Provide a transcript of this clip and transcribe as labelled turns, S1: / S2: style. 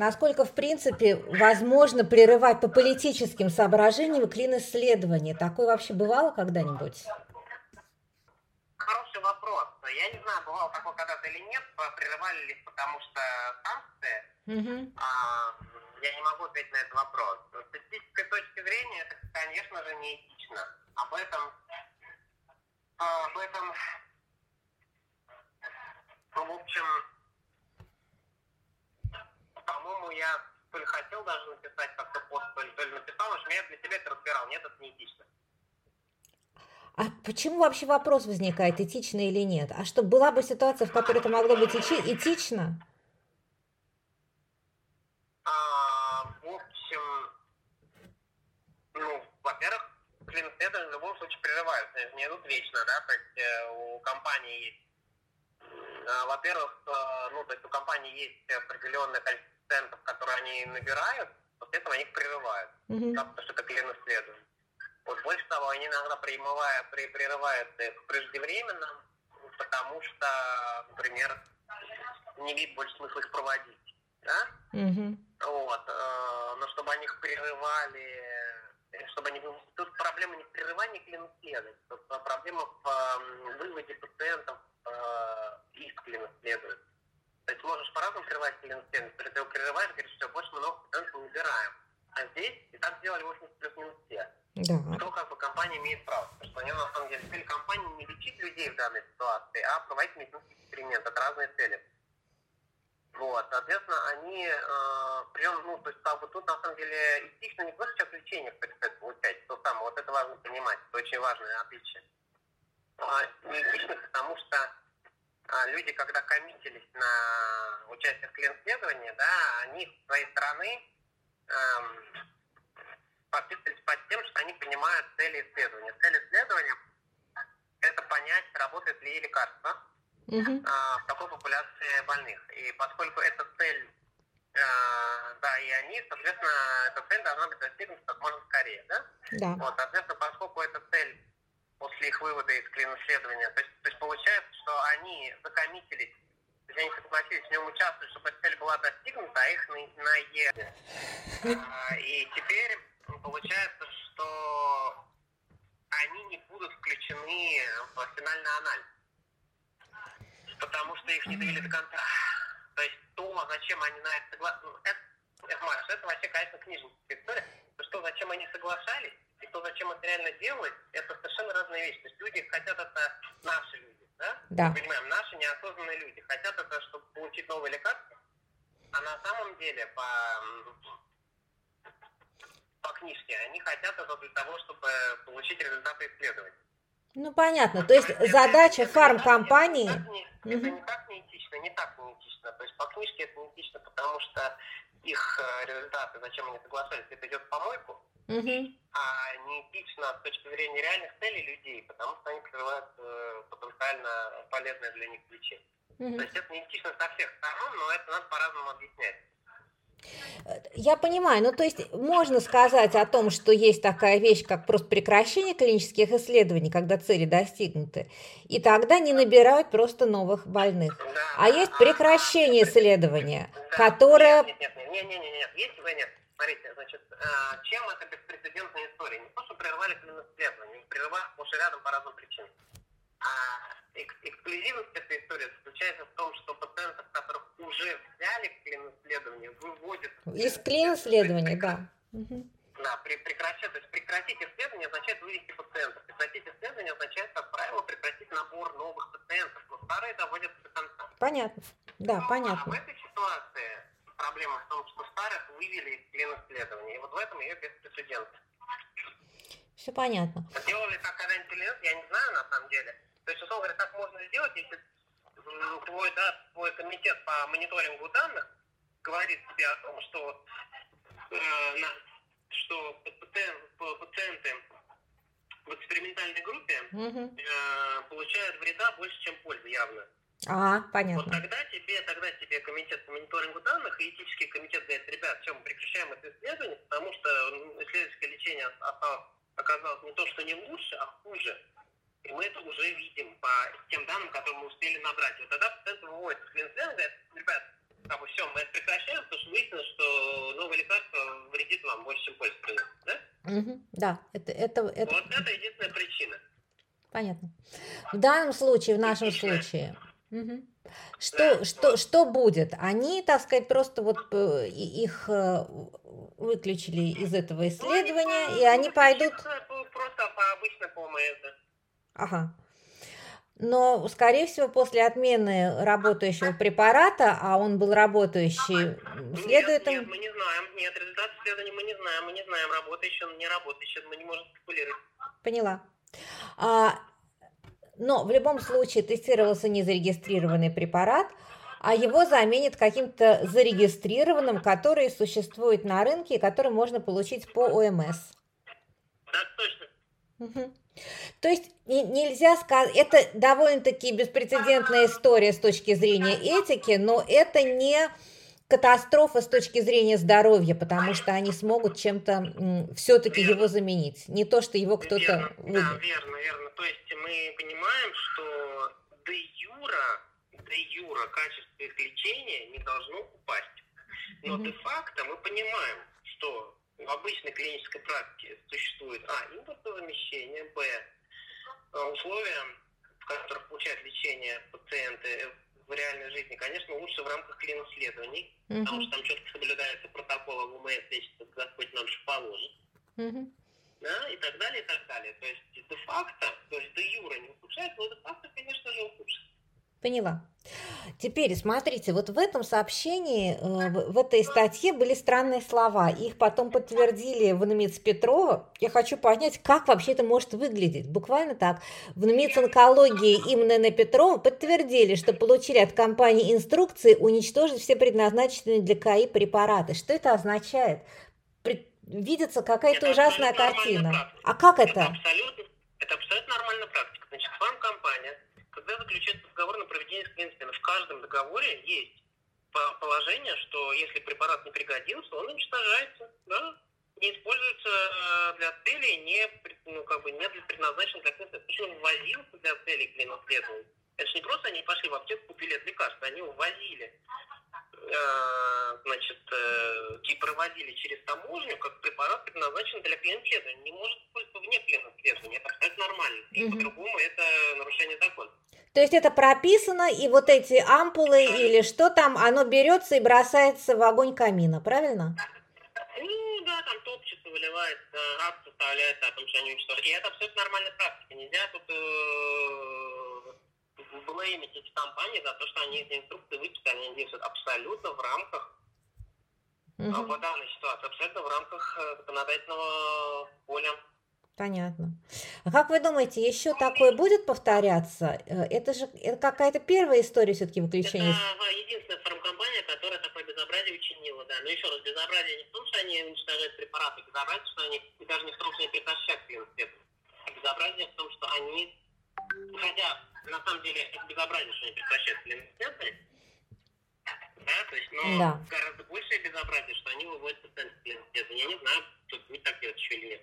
S1: насколько, в принципе, возможно прерывать по политическим соображениям клин-исследование? Такое вообще бывало когда-нибудь?
S2: Хороший вопрос. Я не знаю, бывало такое когда-то или нет, прерывали ли, потому что санкции. Угу. А, я не могу ответить на этот вопрос. С статистической точки зрения, это, конечно же, неэтично. Об этом, а, об этом, в общем, по-моему, я то ли хотел даже написать как-то пост, то ли, то ли написал, но я для себя это разбирал. Нет, это не этично.
S1: А почему вообще вопрос возникает, этично или нет? А что, была бы ситуация, в которой это могло быть этично?
S2: А, в общем, ну, во-первых, клинцеды в любом случае прерываются, не идут вечно, да, то есть э, у компании есть, э, во-первых, э, ну, то есть у компании есть определенное количество центов, которые они набирают, после этого они их прерывают, mm-hmm. потому что это клин исследование. Вот больше того, они иногда прерывают, прерывают их преждевременно, потому что, например, не видит больше смысла их проводить. Да?
S1: Mm-hmm.
S2: Вот. Э, но чтобы они их прерывали, чтобы они... Тут проблема не в прерывании клиносследования, тут проблема в выводе пациентов э, из клиносследования. То есть можешь по-разному прерывать клиносследование. Если ты его прерываешь, говоришь, что больше много пациентов убираем. А здесь и так сделали 80 плюс минус все.
S1: Да.
S2: Что как бы компания имеет право. Потому что они на самом деле цель компании не лечить людей в данной ситуации, а проводить медицинский эксперимент. Это разные цели. Вот, соответственно, они э, прием, ну, то есть, как бы тут на самом деле этично не просто сейчас лечение предстоит получать, то самое, вот это важно понимать, это очень важное отличие. А, не этично, потому что люди, когда коммитились на участие в клиент-исследовании, да, они с своей стороны эм, подписывались под тем, что они принимают цели исследования. Цель исследования – это понять, работает ли лекарство uh-huh. а, в такой популяции больных. И поскольку эта цель, а, да, и они, соответственно, эта цель должна быть достигнута как можно скорее, да?
S1: Да.
S2: Вот, соответственно, поскольку эта цель после их вывода из клин-исследования, то есть, то есть получается, они закоммитились они согласились в нем участвовать, чтобы цель была достигнута, а их на, на Е. А, и теперь получается, что они не будут включены в финальный анализ, потому что их не довели до конца. То есть то, зачем они на это согласились, ну, это, это, это вообще, конечно, книжная история, то, что зачем они соглашались, и то, зачем это реально делать, это совершенно разные вещи. То есть люди хотят это наши люди, да?
S1: Да.
S2: Мы понимаем, наши неосознанные люди хотят это, чтобы получить новые лекарства, а на самом деле по по книжке. Они хотят это для того, чтобы получить результаты исследований.
S1: Ну, понятно. То есть задача фармкомпании...
S2: Это, это, не, это не так неэтично, не так неэтично. То есть по книжке это неэтично, потому что их э, результаты, зачем они соглашались, это идет в помойку.
S1: Угу.
S2: А неэтично с точки зрения реальных целей людей, потому что они открывают э, потенциально полезное для них лечение. Угу. То есть это неэтично со всех сторон, но это надо по-разному объяснять.
S1: Я понимаю, ну то есть можно сказать о том, что есть такая вещь, как просто прекращение клинических исследований, когда цели достигнуты, и тогда не набирают просто новых больных.
S2: Да,
S1: а есть прекращение исследования, да, которое...
S2: Нет, нет, нет, нет, нет, нет, есть вы нет. Смотрите, значит, а, чем это беспрецедентная история? Не то, что прерывали клинические исследования, прерывали и рядом по разным причинам. А эксклюзивность этой истории заключается в том, что пациентов, которых уже взяли в клин-исследование, выводят...
S1: Из клин-исследования, да.
S2: Да, при, прекращать, то есть прекратить исследование означает вывести пациентов. Прекратить исследование означает, как правило, прекратить набор новых пациентов, но старые доводятся до конца.
S1: Понятно, да, понятно.
S2: А в этой ситуации проблема в том, что старых вывели из клин-исследования, и вот в этом ее беспрецедентность.
S1: Все понятно.
S2: Делали так когда-нибудь я не знаю на самом деле. То есть, условно говоря, так можно сделать, если твой, да, твой комитет по мониторингу данных говорит тебе о том, что, э, на, что пациент, пациенты в экспериментальной группе
S1: угу.
S2: э, получают вреда больше, чем пользы явно.
S1: А, понятно.
S2: Вот тогда тебе, тогда тебе комитет по мониторингу данных и этический комитет говорит, ребят, все, мы прекращаем это исследование, потому что исследовательское лечение оказалось не то, что не лучше, а хуже. И мы это уже видим по тем данным, которые мы успели набрать. Вот тогда пациент выводит клиент говорит, ребят, как бы все, мы это прекращаем, потому что выяснилось, что вам больше, чем приносит, да?
S1: Угу. Да, это, это, это...
S2: Вот это единственная причина.
S1: Понятно. В данном случае, в нашем
S2: Отлично.
S1: случае, угу. что,
S2: Да,
S1: что,
S2: вот.
S1: что будет? Они, так сказать, просто вот э, их э, выключили из этого исследования,
S2: Ну,
S1: и они пойдут...
S2: чисто по- Просто по обычно по ОМС.
S1: Ага. Но, скорее всего, после отмены работающего препарата, а он был работающий, следует
S2: нет, нет, мы не знаем. Нет, результат исследований мы не знаем. Мы не знаем, работающий он, не работающий. Мы не можем спекулировать.
S1: Поняла. А, но в любом случае тестировался незарегистрированный препарат, а его заменит каким-то зарегистрированным, который существует на рынке и который можно получить по ОМС.
S2: Так точно.
S1: Мгм. То есть не- нельзя сказать, это довольно-таки беспрецедентная история с точки зрения этики, но это не катастрофа с точки зрения здоровья, потому что они смогут чем-то все-таки его заменить. Не то, что его кто-то
S2: верно, да, верно, верно. То есть мы понимаем, что де юра, де юра качество их лечения не должно упасть. Но
S1: Мгм.
S2: де-факто мы понимаем, что в обычной клинической практике существует а. импортозамещение, б. э, условия, в которых получают лечение пациенты в реальной жизни, конечно, лучше в рамках клин-исследований, потому
S1: Мгм,
S2: что там четко соблюдается протокол ВМС, лечится Господь нам же положит
S1: мгм.
S2: да, и так далее, и так далее. То есть де-факто, то есть де юра не ухудшает, но де-факто, конечно же, ухудшит.
S1: Поняла. Теперь смотрите, вот в этом сообщении, э, в этой статье были странные слова. Их потом подтвердили в НМИЦ Петрова. Я хочу понять, как вообще это может выглядеть. Буквально так. В НМИЦ онкологии именно на Петрова подтвердили, что получили от компании инструкции уничтожить все предназначенные для КАИ препараты. Что это означает? Видится какая-то ужасная картина. А как
S2: Это
S1: это?
S2: абсолютно, это абсолютно нормальная практика. Значит, фармкомпания, когда заключает договор на проведение скрининга, в каждом договоре есть по- положение, что если препарат не пригодился, он уничтожается, да, не используется э, для целей, не, ну, как бы, не для- предназначен для Почему он ввозился для целей клиносследований? Это же не просто они пошли в аптеку, купили это лекарство, они его возили э, значит, э, и проводили через таможню, как препарат предназначен для клиент-исследования. Не может использоваться вне клиент-исследования. Это нормально. И
S1: Мгм.
S2: по-другому это нарушение закона.
S1: То есть это прописано, и вот эти ампулы или что там, оно берется и бросается в огонь камина, правильно?
S2: Ну да, там топчется, выливается, акт составляется о том, что они уничтожили. И это абсолютно нормальная практика. Нельзя тут э, блеймить эти компании за то, что они эти инструкции выписали, они действуют абсолютно в рамках а
S1: Мгм,
S2: по данной ситуации, абсолютно в рамках э, законодательного поля.
S1: Понятно. А как вы думаете, еще такое будет повторяться? Э, Это же это какая-то первая история все-таки выключения.
S2: Это а, единственная фармкомпания, которая такое безобразие учинила, да. Но еще раз, безобразие не в том, что они уничтожают препараты, безобразие, что они даже не в том, что они прекращают клиент А безобразие в том, что они, хотя на самом деле это безобразие, что они прекращают клиент да, то есть, но
S1: Да.
S2: гораздо большее безобразие, что они выводят пациентов в клиент Я не знаю, тут не так делать еще или нет.